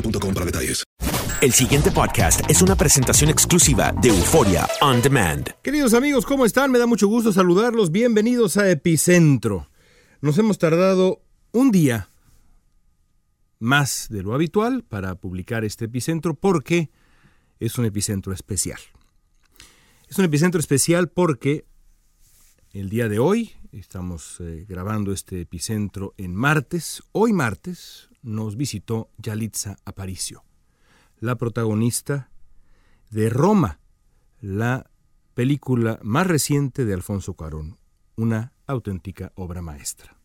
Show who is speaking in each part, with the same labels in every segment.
Speaker 1: boostmobile.com para detalles.
Speaker 2: El siguiente podcast es una presentación exclusiva de Euforia On Demand.
Speaker 3: Queridos amigos, ¿cómo están? Me da mucho gusto saludarlos. Bienvenidos a Epicentro. Nos hemos tardado un día más de lo habitual para publicar este epicentro porque es un epicentro especial. Es un epicentro especial porque el día de hoy, estamos eh, grabando este epicentro en martes, hoy martes nos visitó Yalitza Aparicio, la protagonista de Roma, la película más reciente de Alfonso Cuarón, una auténtica obra maestra.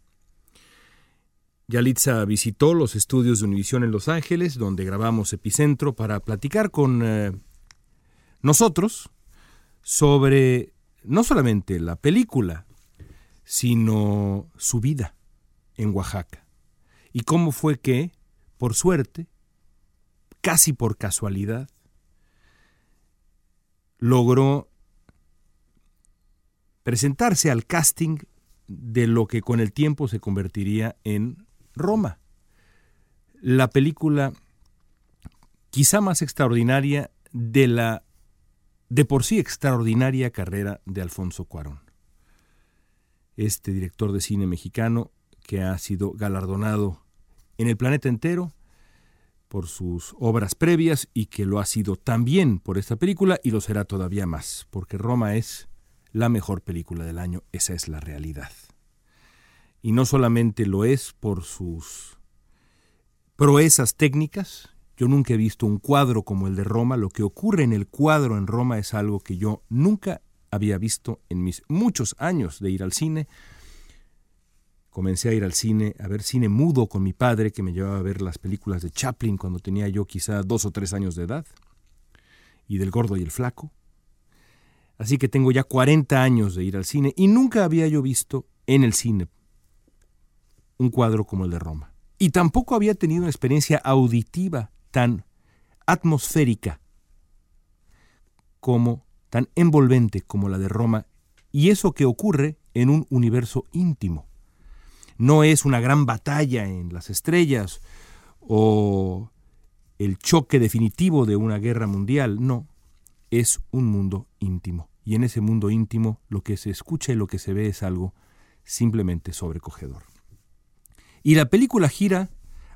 Speaker 3: Yalitza visitó los estudios de Univisión en Los Ángeles, donde grabamos Epicentro, para platicar con eh, nosotros sobre no solamente la película, sino su vida en Oaxaca. Y cómo fue que, por suerte, casi por casualidad, logró presentarse al casting de lo que con el tiempo se convertiría en Roma, la película quizá más extraordinaria de la de por sí extraordinaria carrera de Alfonso Cuarón. Este director de cine mexicano que ha sido galardonado en el planeta entero por sus obras previas y que lo ha sido también por esta película y lo será todavía más, porque Roma es la mejor película del año, esa es la realidad. Y no solamente lo es por sus proezas técnicas, yo nunca he visto un cuadro como el de Roma, lo que ocurre en el cuadro en Roma es algo que yo nunca había visto en mis muchos años de ir al cine. Comencé a ir al cine, a ver cine mudo con mi padre, que me llevaba a ver las películas de Chaplin cuando tenía yo quizá dos o tres años de edad, y del gordo y el flaco. Así que tengo ya 40 años de ir al cine y nunca había yo visto en el cine un cuadro como el de Roma. Y tampoco había tenido una experiencia auditiva tan atmosférica como tan envolvente como la de Roma, y eso que ocurre en un universo íntimo. No es una gran batalla en las estrellas o el choque definitivo de una guerra mundial, no, es un mundo íntimo. Y en ese mundo íntimo lo que se escucha y lo que se ve es algo simplemente sobrecogedor. Y la película gira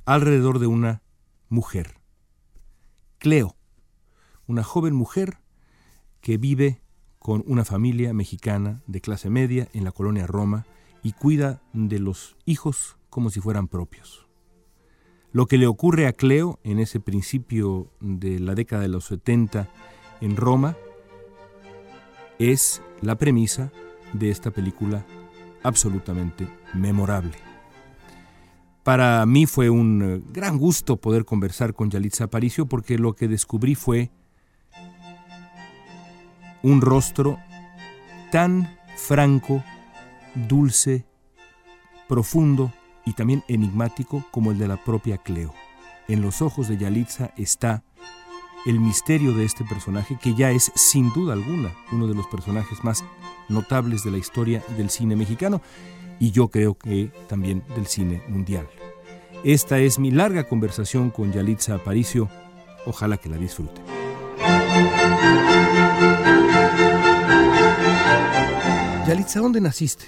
Speaker 3: alrededor de una mujer, Cleo, una joven mujer que vive con una familia mexicana de clase media en la colonia Roma y cuida de los hijos como si fueran propios. Lo que le ocurre a Cleo en ese principio de la década de los 70 en Roma es la premisa de esta película absolutamente memorable. Para mí fue un eh, gran gusto poder conversar con Yalitza Aparicio porque lo que descubrí fue un rostro tan franco, dulce, profundo y también enigmático como el de la propia Cleo. En los ojos de Yalitza está el misterio de este personaje que ya es sin duda alguna uno de los personajes más notables de la historia del cine mexicano y yo creo que también del cine mundial. Esta es mi larga conversación con Yalitza Aparicio. Ojalá que la disfruten. Yalitza, ¿dónde naciste?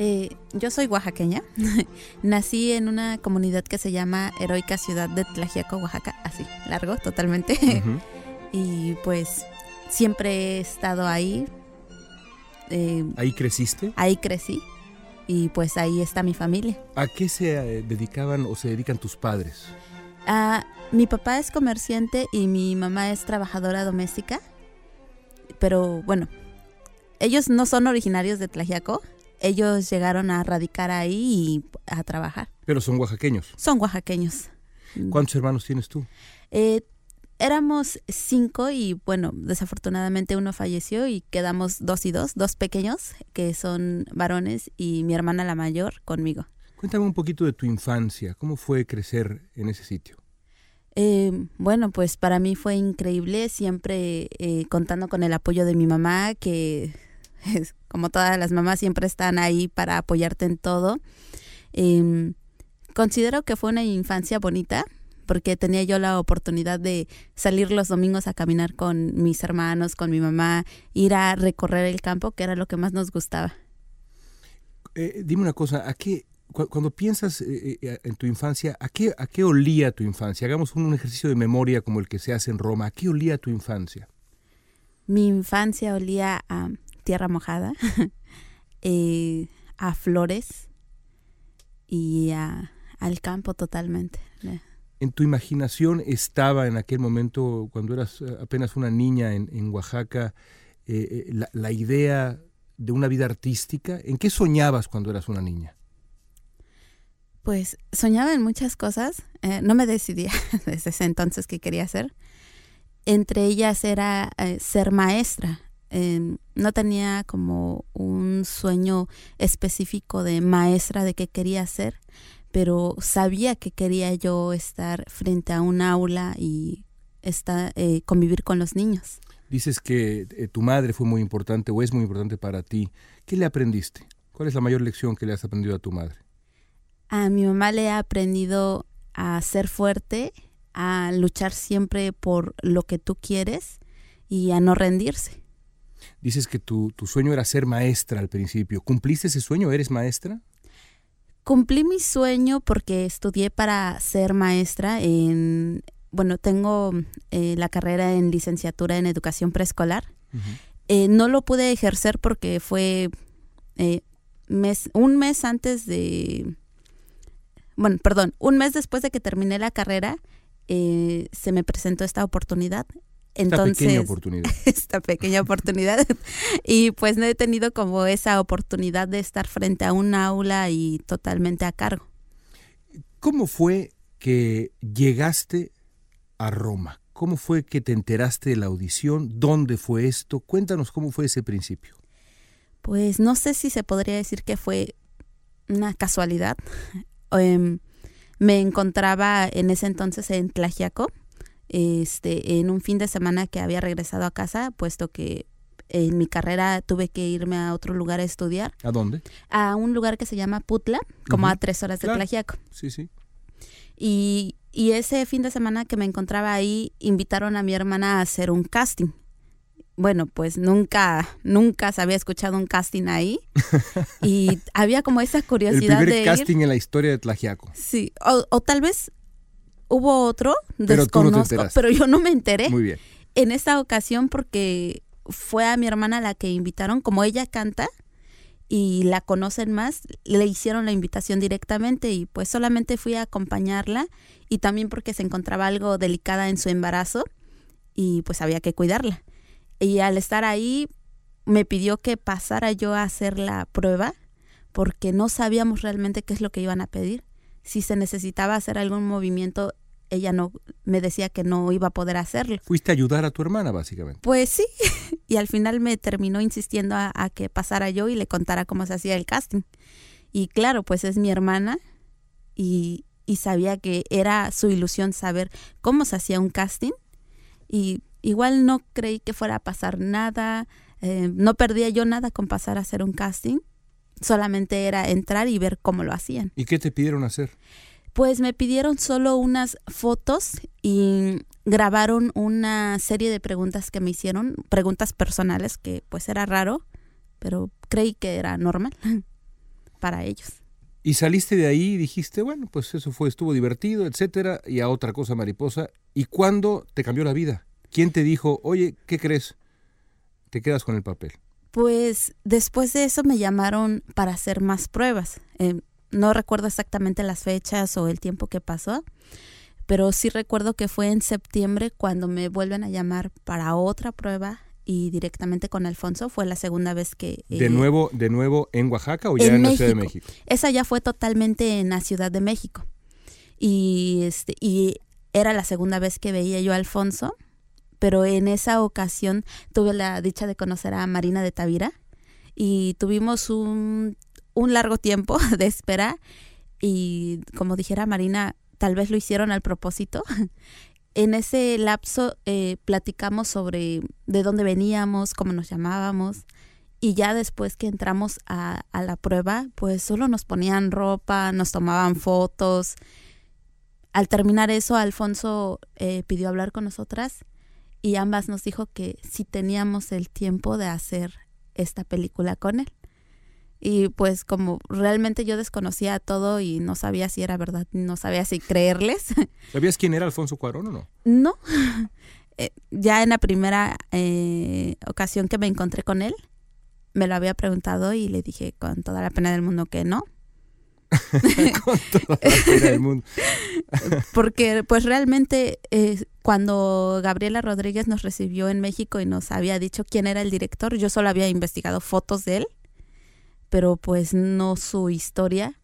Speaker 4: Eh, yo soy oaxaqueña. Nací en una comunidad que se llama Heroica Ciudad de Tlajiaco, Oaxaca. Así, largo totalmente. y pues siempre he estado ahí.
Speaker 3: Eh, ¿Ahí creciste?
Speaker 4: Ahí crecí. Y pues ahí está mi familia.
Speaker 3: ¿A qué se eh, dedicaban o se dedican tus padres?
Speaker 4: Ah, mi papá es comerciante y mi mamá es trabajadora doméstica. Pero bueno, ellos no son originarios de Tlajiaco ellos llegaron a radicar ahí y a trabajar.
Speaker 3: Pero son oaxaqueños.
Speaker 4: Son oaxaqueños.
Speaker 3: ¿Cuántos hermanos tienes tú?
Speaker 4: Eh, éramos cinco y bueno, desafortunadamente uno falleció y quedamos dos y dos, dos pequeños que son varones y mi hermana la mayor conmigo.
Speaker 3: Cuéntame un poquito de tu infancia, ¿cómo fue crecer en ese sitio?
Speaker 4: Eh, bueno, pues para mí fue increíble, siempre eh, contando con el apoyo de mi mamá, que como todas las mamás siempre están ahí para apoyarte en todo. Em, considero que fue una infancia bonita porque tenía yo la oportunidad de salir los domingos a caminar con mis hermanos, con mi mamá, ir a recorrer el campo, que era lo que más nos gustaba.
Speaker 3: Eh, dime una cosa, ¿a qué, cuando piensas eh, eh, en tu infancia, ¿a qué, ¿a qué olía tu infancia? Hagamos un, ejercicio de memoria como el que se hace en Roma. ¿A qué olía tu infancia?
Speaker 4: Mi infancia olía a tierra mojada, eh, a flores y al campo totalmente.
Speaker 3: ¿En tu imaginación estaba en aquel momento, cuando eras eh, apenas una niña en, Oaxaca, eh, la, idea de una vida artística? ¿En qué soñabas cuando eras una niña?
Speaker 4: Pues soñaba en muchas cosas. no me decidía desde ese entonces qué quería hacer. Entre ellas era ser maestra. Em, no tenía como un sueño específico de maestra de qué quería hacer, pero sabía que quería yo estar frente a un aula y estar, eh, convivir con los niños.
Speaker 3: Dices que eh, tu madre fue muy importante o es muy importante para ti. ¿Qué le aprendiste? ¿Cuál es la mayor lección que le has aprendido a tu madre?
Speaker 4: A mi mamá le he aprendido a ser fuerte, a luchar siempre por lo que tú quieres y a no rendirse.
Speaker 3: Dices que tu, sueño era ser maestra al principio. ¿Cumpliste ese sueño? ¿Eres maestra?
Speaker 4: Cumplí mi sueño porque estudié para ser maestra en, bueno, tengo eh, la carrera en licenciatura en educación preescolar. Eh, no lo pude ejercer porque fue eh, mes, un mes antes de, bueno, perdón, un mes después de que terminé la carrera, se me presentó esta oportunidad
Speaker 3: entonces, esta pequeña oportunidad.
Speaker 4: Esta pequeña oportunidad. y pues no he tenido como esa oportunidad de estar frente a un aula y totalmente a cargo.
Speaker 3: ¿Cómo fue que llegaste a Roma? ¿Cómo fue que te enteraste de la audición? ¿Dónde fue esto? Cuéntanos cómo fue ese principio.
Speaker 4: Pues no sé si se podría decir que fue una casualidad. Em, me encontraba en ese entonces en Tlajiaco este, en un fin de semana que había regresado a casa, puesto que en mi carrera tuve que irme a otro lugar a estudiar.
Speaker 3: ¿A dónde?
Speaker 4: A un lugar que se llama Putla, como a tres horas de Tlajiaco.
Speaker 3: Sí, sí.
Speaker 4: Y, y ese fin de semana que me encontraba ahí, invitaron a mi hermana a hacer un casting bueno, pues nunca, nunca se había escuchado un casting ahí. y había como esa curiosidad
Speaker 3: El primer casting en la historia de Tlajiaco.
Speaker 4: Sí, o, o, tal vez hubo otro, pero desconozco, pero yo no me enteré.
Speaker 3: Muy bien.
Speaker 4: En esta ocasión porque fue a mi hermana la que invitaron, como ella canta y la conocen más, le hicieron la invitación directamente y pues solamente fui a acompañarla y también porque se encontraba algo delicada en su embarazo y pues había que cuidarla. Y al estar ahí me pidió que pasara yo a hacer la prueba porque no sabíamos realmente qué es lo que iban a pedir si se necesitaba hacer algún movimiento, ella no me decía que no iba a poder hacerlo.
Speaker 3: Fuiste a ayudar a tu hermana, básicamente.
Speaker 4: Pues sí, y al final me terminó insistiendo a, a, que pasara yo y le contara cómo se hacía el casting. Y claro, pues es mi hermana y, y sabía que era su ilusión saber cómo se hacía un casting. Y igual no creí que fuera a pasar nada, eh, no perdía yo nada con pasar a hacer un casting, solamente era entrar y ver cómo lo hacían.
Speaker 3: ¿Y qué te pidieron hacer?
Speaker 4: Pues me pidieron solo unas fotos y grabaron una serie de preguntas que me hicieron, preguntas personales que pues era raro, pero creí que era normal para ellos.
Speaker 3: Y saliste de ahí y dijiste, bueno, pues eso fue, estuvo divertido, etcétera, y a otra cosa mariposa. ¿Y cuándo te cambió la vida? ¿Quién te dijo, oye, ¿qué crees? Te quedas con el papel.
Speaker 4: Pues después de eso me llamaron para hacer más pruebas. Eh, no recuerdo exactamente las fechas o el tiempo que pasó, pero sí recuerdo que fue en septiembre cuando me vuelven a llamar para otra prueba y directamente con Alfonso. Fue la segunda vez que
Speaker 3: eh, de nuevo de nuevo en Oaxaca o ya en, en la Ciudad de México
Speaker 4: esa ya fue totalmente en la Ciudad de México. Y este y era la segunda vez que veía yo a Alfonso pero en esa ocasión tuve la dicha de conocer a Marina de Tavira y tuvimos un, un largo tiempo de espera y como dijera Marina tal vez lo hicieron al propósito en ese lapso eh, platicamos sobre de dónde veníamos, cómo nos llamábamos. Y ya después que entramos a, a, la prueba, pues solo nos ponían ropa, nos tomaban fotos. Al terminar eso, Alfonso eh, pidió hablar con nosotras y ambas nos dijo que si teníamos el tiempo de hacer esta película con él. Y pues como realmente yo desconocía todo y no sabía si era verdad, no sabía si creerles.
Speaker 3: ¿Sabías quién era Alfonso Cuarón o no?
Speaker 4: No. Eh, ya en la primera eh, ocasión que me encontré con él, me lo había preguntado y le dije con toda la pena del mundo que no. Porque pues realmente eh, cuando Gabriela Rodríguez nos recibió en México y nos había dicho quién era el director, yo solo había investigado fotos de él pero pues no su historia.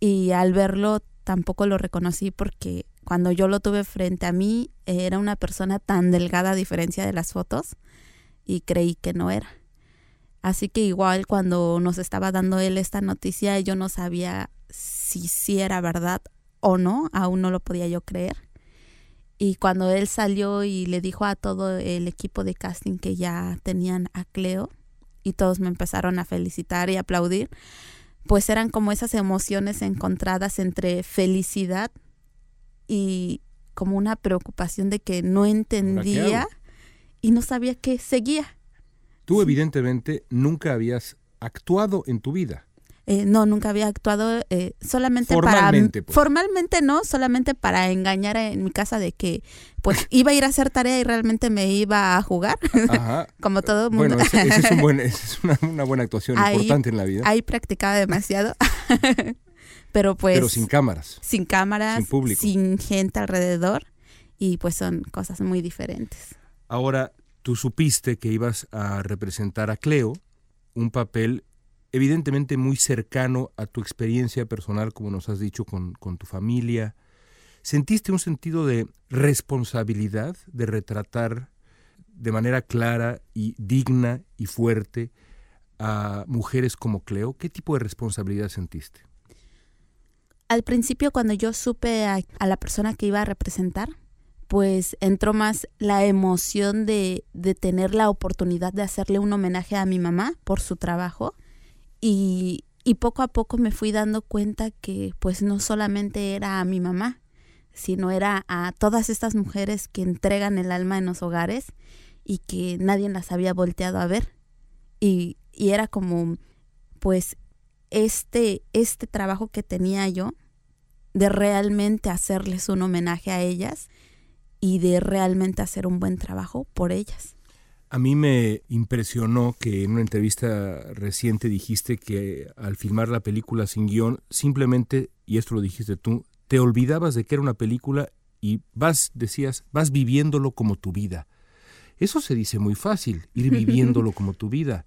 Speaker 4: Y al verlo tampoco lo reconocí porque cuando yo lo tuve frente a mí era una persona tan delgada a diferencia de las fotos y creí que no era. Así que igual cuando nos estaba dando él esta noticia yo no sabía si sí era verdad o no, aún no lo podía yo creer. Y cuando él salió y le dijo a todo el equipo de casting que ya tenían a Cleo, y todos me empezaron a felicitar y aplaudir, pues eran como esas emociones encontradas entre felicidad y como una preocupación de que no entendía y no sabía qué seguía.
Speaker 3: Tú evidentemente nunca habías actuado en tu vida.
Speaker 4: Eh, no, nunca había actuado eh, solamente
Speaker 3: formalmente,
Speaker 4: para...
Speaker 3: Pues.
Speaker 4: Formalmente no, solamente para engañar en mi casa de que pues iba a ir a hacer tarea y realmente me iba a jugar,
Speaker 3: Ajá.
Speaker 4: como todo el mundo.
Speaker 3: Bueno, esa es, un buen, es una, una, buena actuación ahí, importante en la vida.
Speaker 4: Ahí practicaba demasiado. Pero pues...
Speaker 3: Pero sin cámaras.
Speaker 4: Sin cámaras.
Speaker 3: Sin público.
Speaker 4: Sin gente alrededor. Y pues son cosas muy diferentes.
Speaker 3: Ahora, tú supiste que ibas a representar a Cleo, un papel evidentemente muy cercano a tu experiencia personal, como nos has dicho, con, tu familia. ¿Sentiste un sentido de responsabilidad de retratar de manera clara y digna y fuerte a mujeres como Cleo? ¿Qué tipo de responsabilidad sentiste?
Speaker 4: Al principio, cuando yo supe a la persona que iba a representar, pues entró más la emoción de, de tener la oportunidad de hacerle un homenaje a mi mamá por su trabajo y, y, poco a poco me fui dando cuenta que pues no solamente era a mi mamá, sino era a todas estas mujeres que entregan el alma en los hogares y que nadie las había volteado a ver. Y, y era como pues este, este trabajo que tenía yo de realmente hacerles un homenaje a ellas y de realmente hacer un buen trabajo por ellas.
Speaker 3: A mí me impresionó que en una entrevista reciente dijiste que al filmar la película sin guion, simplemente, y esto lo dijiste tú, te olvidabas de que era una película y vas, decías, vas viviéndolo como tu vida. Eso se dice muy fácil, ir viviéndolo como tu vida.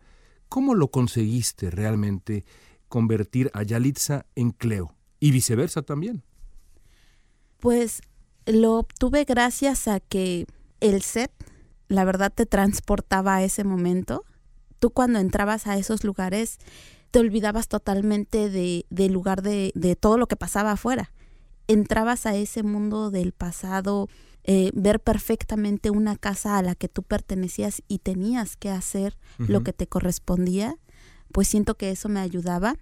Speaker 3: ¿Cómo lo conseguiste realmente convertir a Yalitza en Cleo? Y viceversa también.
Speaker 4: Pues lo obtuve gracias a que el set, la verdad, te transportaba a ese momento. Tú cuando entrabas a esos lugares, te olvidabas totalmente de, del lugar de, de todo lo que pasaba afuera. Entrabas a ese mundo del pasado, eh, ver perfectamente una casa a la que tú pertenecías y tenías que hacer lo que te correspondía, pues siento que eso me ayudaba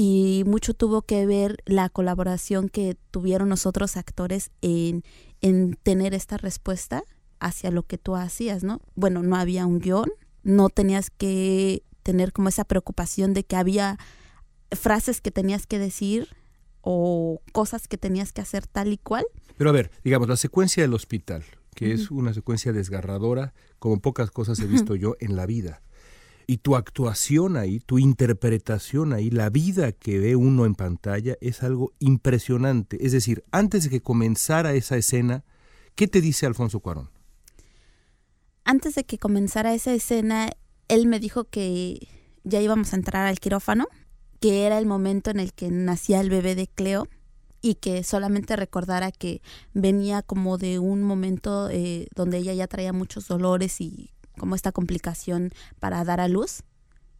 Speaker 4: y mucho tuvo que ver la colaboración que tuvieron los otros actores en, en tener esta respuesta hacia lo que tú hacías, ¿no? Bueno, no había un guion, no tenías que tener como esa preocupación de que había frases que tenías que decir o cosas que tenías que hacer tal y cual.
Speaker 3: Pero a ver, digamos, la secuencia del hospital, que es una secuencia desgarradora, como pocas cosas he visto yo en la vida. Y tu actuación ahí, tu interpretación ahí, la vida que ve uno en pantalla es algo impresionante. Es decir, antes de que comenzara esa escena, ¿qué te dice Alfonso Cuarón?
Speaker 4: Antes de que comenzara esa escena, él me dijo que ya íbamos a entrar al quirófano, que era el momento en el que nacía el bebé de Cleo y que solamente recordara que venía como de un momento eh, donde ella ya traía muchos dolores y como esta complicación para dar a luz.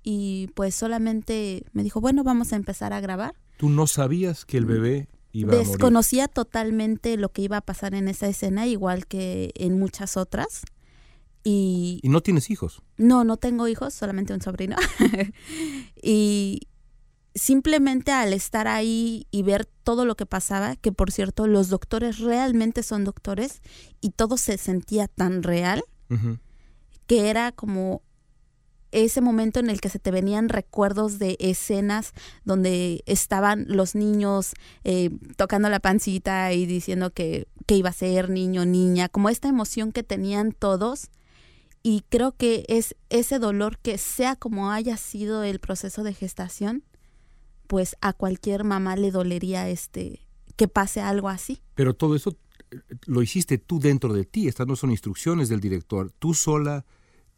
Speaker 4: Y pues solamente me dijo, bueno, vamos a empezar a grabar.
Speaker 3: Tú no sabías que el bebé iba a morir.
Speaker 4: Desconocía totalmente lo que iba a pasar en esa escena, igual que en muchas otras. Y
Speaker 3: Y no tienes hijos.
Speaker 4: no, no tengo hijos, solamente un sobrino. y simplemente al estar ahí y ver todo lo que pasaba, que por cierto los doctores realmente son doctores y todo se sentía tan real. Que era como ese momento en el que se te venían recuerdos de escenas donde estaban los niños eh, tocando la pancita y diciendo que, que iba a ser niño, niña, como esta emoción que tenían todos. Y creo que es ese dolor que sea como haya sido el proceso de gestación, pues a cualquier mamá le dolería este que pase algo así.
Speaker 3: Pero todo eso eh, lo hiciste tú dentro de ti. Estas no son instrucciones del director. Tú sola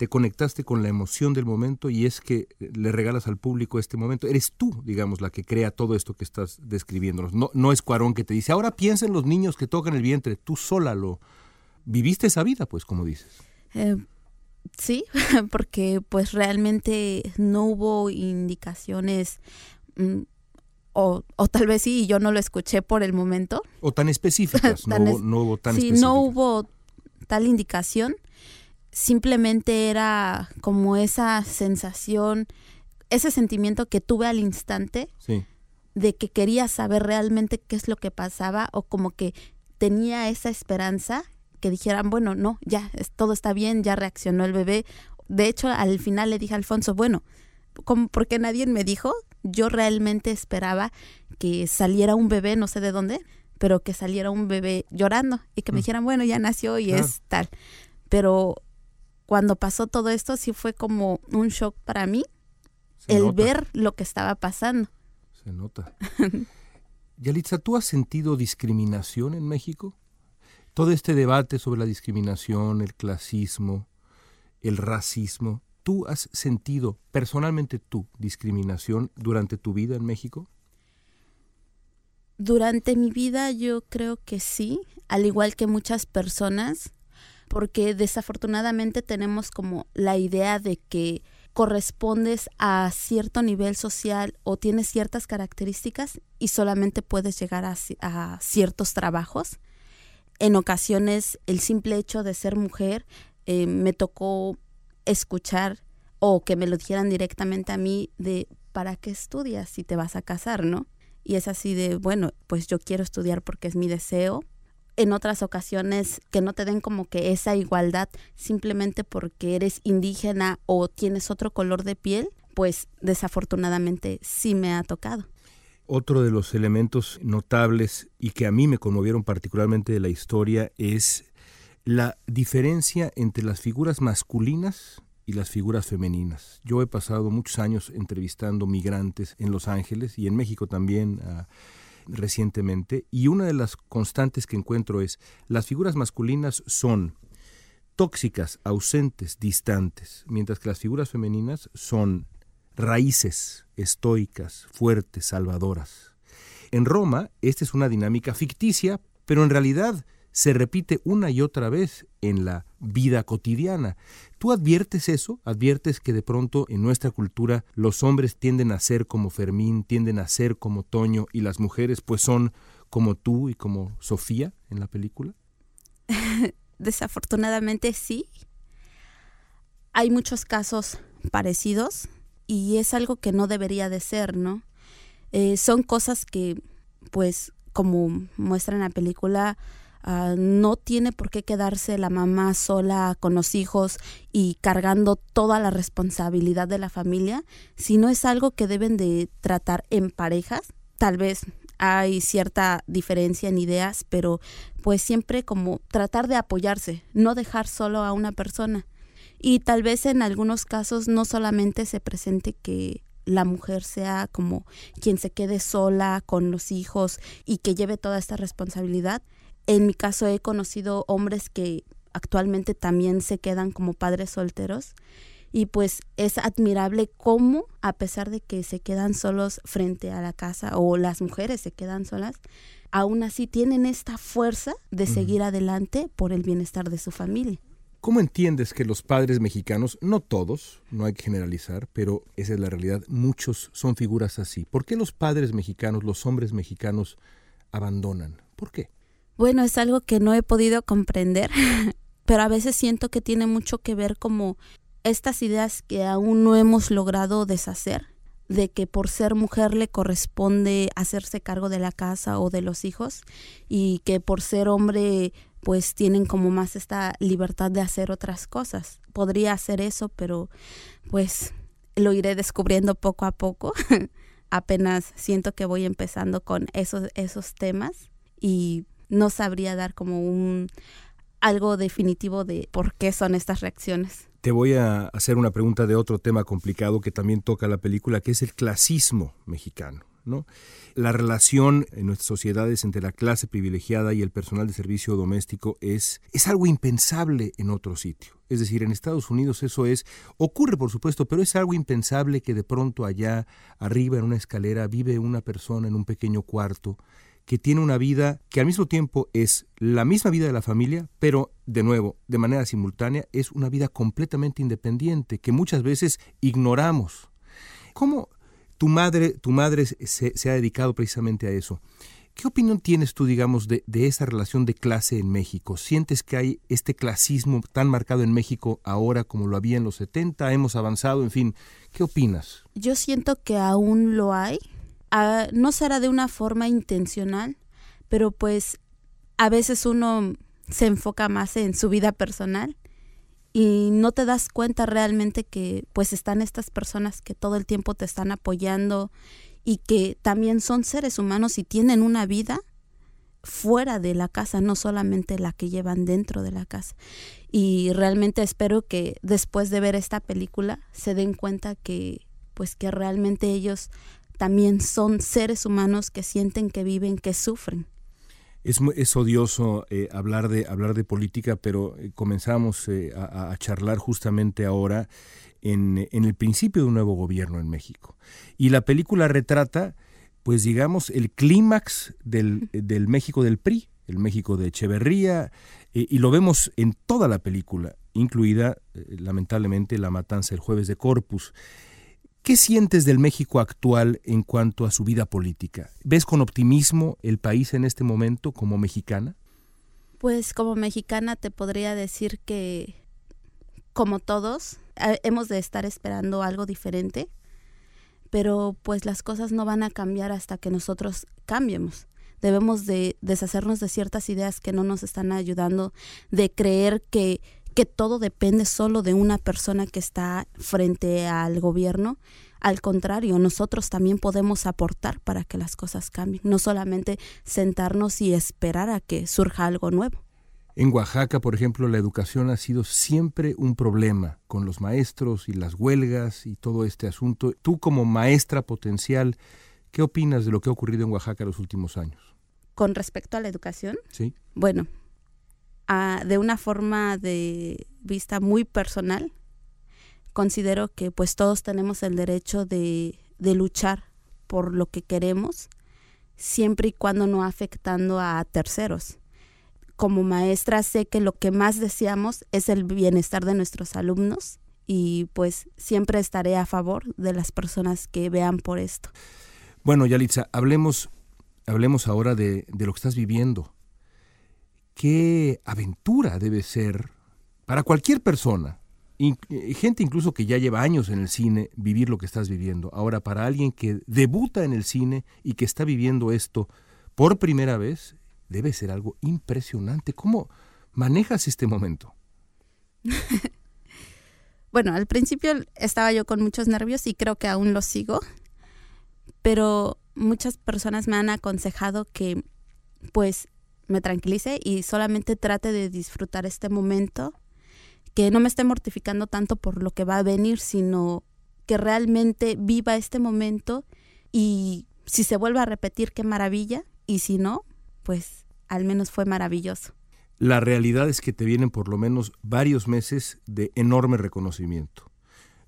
Speaker 3: te conectaste con la emoción del momento y es que le regalas al público este momento. Eres tú, digamos, la que crea todo esto que estás describiéndonos. No, no es Cuarón que te dice, ahora piensa en los niños que tocan el vientre. Tú sola lo viviste esa vida, pues, como dices.
Speaker 4: Eh, sí, porque pues realmente no hubo indicaciones mm, o, o tal vez sí, y yo no lo escuché por el momento.
Speaker 3: O tan específicas, no,
Speaker 4: Tan
Speaker 3: hubo,
Speaker 4: es-
Speaker 3: no hubo tan
Speaker 4: sí,
Speaker 3: específicas.
Speaker 4: no hubo tal indicación. Simplemente era como esa sensación, ese sentimiento que tuve al instante
Speaker 3: Sí.
Speaker 4: de que quería saber realmente qué es lo que pasaba o como que tenía esa esperanza que dijeran, bueno, no, ya, es- todo está bien, ya reaccionó el bebé. De hecho, al final le dije a Alfonso, bueno, como porque nadie me dijo, yo realmente esperaba que saliera un bebé, no sé de dónde, pero que saliera un bebé llorando y que me
Speaker 5: Mm.
Speaker 4: dijeran, bueno, ya nació y
Speaker 5: Claro.
Speaker 4: es tal. Pero cuando pasó todo esto, sí fue como un shock para mí
Speaker 3: Se
Speaker 4: el
Speaker 3: nota.
Speaker 4: ver lo que estaba pasando.
Speaker 3: Se nota. Yalitza, ¿tú has sentido discriminación en México? Todo este debate sobre la discriminación, el clasismo, el racismo, ¿tú has sentido personalmente tú discriminación durante tu vida en México?
Speaker 4: Durante mi vida yo creo que sí, al igual que muchas personas, porque desafortunadamente tenemos como la idea de que correspondes a cierto nivel social o tienes ciertas características y solamente puedes llegar a, ci- a ciertos trabajos. En ocasiones el simple hecho de ser mujer eh, me tocó escuchar o que me lo dijeran directamente a mí de ¿para qué estudias si te vas a casar, no? Y es así de, bueno, pues yo quiero estudiar porque es mi deseo. En otras ocasiones que no te den como que esa igualdad simplemente porque eres indígena o tienes otro color de piel, pues desafortunadamente sí me ha tocado.
Speaker 3: Otro de los elementos notables y que a mí me conmovieron particularmente de la historia es la diferencia entre las figuras masculinas y las figuras femeninas. Yo he pasado muchos años entrevistando migrantes en Los Ángeles y en México también recientemente y una de las constantes que encuentro es las figuras masculinas son tóxicas, ausentes, distantes, mientras que las figuras femeninas son raíces, estoicas, fuertes, salvadoras. En Roma, esta es una dinámica ficticia, pero en realidad se repite una y otra vez en la vida cotidiana. ¿Tú adviertes eso? ¿Adviertes que de pronto en nuestra cultura los hombres tienden a ser como Fermín, tienden a ser como Toño y las mujeres pues son como tú y como Sofía en la película?
Speaker 4: Desafortunadamente sí. Hay muchos casos parecidos y es algo que no debería de ser, ¿no? Eh, son cosas que, pues, como muestra en la película, uh, no tiene por qué quedarse la mamá sola con los hijos y cargando toda la responsabilidad de la familia, sino es algo que deben de tratar en parejas. Tal vez hay cierta diferencia en ideas, pero pues siempre como tratar de apoyarse, no dejar solo a una persona. Y tal vez en algunos casos no solamente se presente que la mujer sea como quien se quede sola con los hijos y que lleve toda esta responsabilidad. En mi caso he conocido hombres que actualmente también se quedan como padres solteros y pues es admirable cómo a pesar de que se quedan solos frente a la casa o las mujeres se quedan solas, aún así tienen esta fuerza de seguir adelante por el bienestar de su familia.
Speaker 3: ¿Cómo entiendes que los padres mexicanos, no todos, no hay que generalizar, pero esa es la realidad, muchos son figuras así? ¿Por qué los padres mexicanos, los hombres mexicanos abandonan? ¿Por qué?
Speaker 4: Bueno, es algo que no he podido comprender, pero a veces siento que tiene mucho que ver como estas ideas que aún no hemos logrado deshacer, de que por ser mujer le corresponde hacerse cargo de la casa o de los hijos y que por ser hombre pues tienen como más esta libertad de hacer otras cosas. Podría hacer eso, pero pues lo iré descubriendo poco a poco. Apenas siento que voy empezando con esos, esos temas y no sabría dar como un algo definitivo de por qué son estas reacciones.
Speaker 3: Te voy a hacer una pregunta de otro tema complicado que también toca la película, que es el clasismo mexicano. ¿no? La relación en nuestras sociedades entre la clase privilegiada y el personal de servicio doméstico es, es algo impensable en otro sitio. Es decir, en Estados Unidos eso es, ocurre por supuesto, pero es algo impensable que de pronto allá, arriba en una escalera, vive una persona en un pequeño cuarto que tiene una vida que al mismo tiempo es la misma vida de la familia, pero de nuevo, de manera simultánea, es una vida completamente independiente que muchas veces ignoramos. ¿Cómo, tu madre, tu madre se, ha dedicado precisamente a eso. ¿Qué opinión tienes tú, digamos, de, de, esa relación de clase en México? ¿Sientes que hay este clasismo tan marcado en México ahora como lo había en los 70? ¿Hemos avanzado? En fin, ¿qué opinas?
Speaker 4: Yo siento que aún lo hay. Ah, no será de una forma intencional, pero pues a veces uno se enfoca más en su vida personal y no te das cuenta realmente que pues están estas personas que todo el tiempo te están apoyando y que también son seres humanos y tienen una vida fuera de la casa, no solamente la que llevan dentro de la casa. Y realmente espero que después de ver esta película se den cuenta que pues que realmente ellos también son seres humanos que sienten que viven, que sufren.
Speaker 3: Es, odioso eh, hablar, de, hablar de política, pero eh, comenzamos eh, a, charlar justamente ahora en, el principio de un nuevo gobierno en México. Y la película retrata, pues digamos, el clímax del, del, México del PRI, el México de Echeverría, y lo vemos en toda la película, incluida, lamentablemente, la matanza el jueves de Corpus. ¿Qué sientes del México actual en cuanto a su vida política? ¿Ves con optimismo el país en este momento como mexicana?
Speaker 4: Pues como mexicana te podría decir que, como todos, hemos de estar esperando algo diferente, pero pues las cosas no van a cambiar hasta que nosotros cambiemos. Debemos de deshacernos de ciertas ideas que no nos están ayudando, de creer que que todo depende solo de una persona que está frente al gobierno. Al contrario, nosotros también podemos aportar para que las cosas cambien, no solamente sentarnos y esperar a que surja algo nuevo.
Speaker 3: En Oaxaca, por ejemplo, la educación ha sido siempre un problema con los maestros y las huelgas y todo este asunto. Tú como maestra potencial, ¿qué opinas de lo que ha ocurrido en Oaxaca los últimos años?
Speaker 4: Con respecto a la educación,
Speaker 3: sí.
Speaker 4: Bueno, de una forma de vista muy personal, considero que pues todos tenemos el derecho de, de luchar por lo que queremos siempre y cuando no afectando a terceros. Como maestra sé que lo que más deseamos es el bienestar de nuestros alumnos y pues siempre estaré a favor de las personas que vean por esto.
Speaker 3: Bueno, Yalitza, hablemos, hablemos ahora de, de lo que estás viviendo. ¿Qué aventura debe ser para cualquier persona, gente incluso que ya lleva años en el cine, vivir lo que estás viviendo? Ahora, para alguien que debuta en el cine y que está viviendo esto por primera vez, debe ser algo impresionante. ¿Cómo manejas este momento?
Speaker 4: bueno, al principio estaba yo con muchos nervios y creo que aún lo sigo, pero muchas personas me han aconsejado que pues me tranquilice y solamente trate de disfrutar este momento, que no me esté mortificando tanto por lo que va a venir, sino que realmente viva este momento y si se vuelve a repetir, qué maravilla, y si no, pues al menos fue maravilloso.
Speaker 3: La realidad es que te vienen por lo menos varios meses de enorme reconocimiento.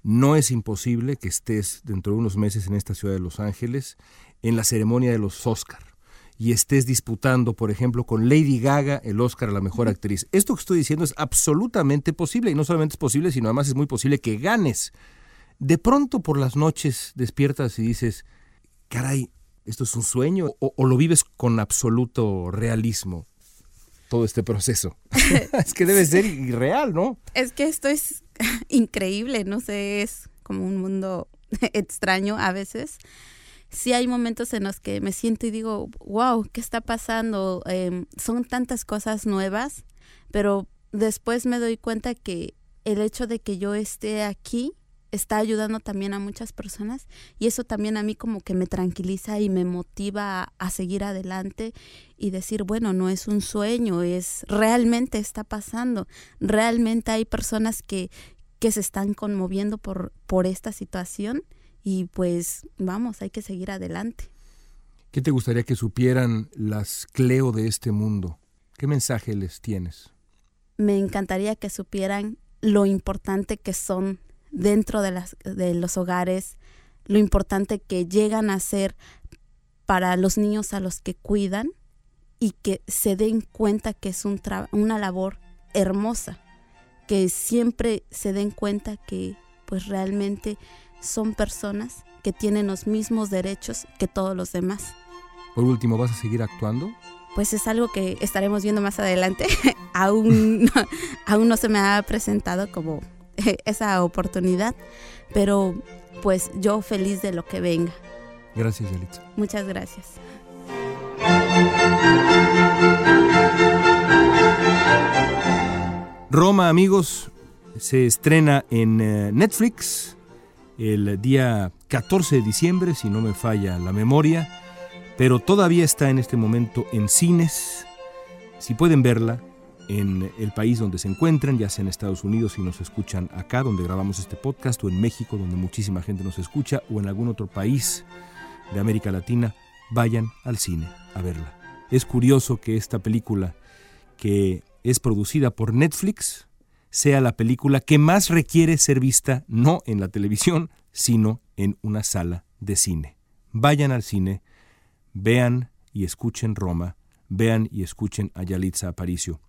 Speaker 3: No es imposible que estés dentro de unos meses en esta ciudad de Los Ángeles en la ceremonia de los Oscar y estés disputando, por ejemplo, con Lady Gaga el Oscar a la mejor actriz. Esto que estoy diciendo es absolutamente posible y no solamente es posible, sino además es muy posible que ganes. De pronto por las noches despiertas y dices, caray, ¿esto es un sueño? ¿O, o lo vives con absoluto realismo? todo este proceso. es que debe ser irreal, ¿no?
Speaker 4: Es que esto es increíble, no sé, es como un mundo extraño a veces. Sí hay momentos en los que me siento y digo, wow, ¿qué está pasando? Em, son tantas cosas nuevas, pero después me doy cuenta que el hecho de que yo esté aquí está ayudando también a muchas personas y eso también a mí como que me tranquiliza y me motiva a, seguir adelante y decir, bueno, no es un sueño, es realmente está pasando, realmente hay personas que, que se están conmoviendo por, por esta situación y pues vamos, hay que seguir adelante.
Speaker 3: ¿Qué te gustaría que supieran las Cleo de este mundo? ¿Qué mensaje les tienes?
Speaker 4: Me encantaría que supieran lo importante que son dentro de, las, de los hogares, lo importante que llegan a ser para los niños a los que cuidan y que se den cuenta que es un una labor hermosa, que siempre se den cuenta que pues realmente son personas que tienen los mismos derechos que todos los demás.
Speaker 3: Por último, ¿vas a seguir actuando?
Speaker 4: Pues es algo que estaremos viendo más adelante. aún, aún no se me ha presentado como esa oportunidad, pero pues yo feliz de lo que venga.
Speaker 3: Gracias, Yalitza.
Speaker 4: Muchas gracias.
Speaker 3: Roma, amigos, se estrena en eh, Netflix el día 14 de diciembre, si no me falla la memoria, pero todavía está en este momento en cines. Si pueden verla, en el país donde se encuentran, ya sea en Estados Unidos si nos escuchan acá donde grabamos este podcast, o en México donde muchísima gente nos escucha, o en algún otro país de América Latina, vayan al cine a verla. Es curioso que esta película, que es producida por Netflix, sea la película que más requiere ser vista no en la televisión, sino en una sala de cine. Vayan al cine, vean y escuchen Roma, vean y escuchen a Yalitza Aparicio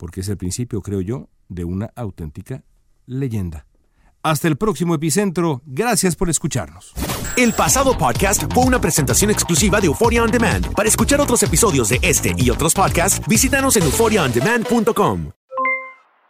Speaker 3: porque es el principio, creo yo, de una auténtica leyenda. Hasta el próximo epicentro, gracias por escucharnos.
Speaker 2: El pasado podcast fue una presentación exclusiva de Euphoria On Demand. Para escuchar otros episodios de este y otros podcasts, visítanos en euphoriaondemand.com.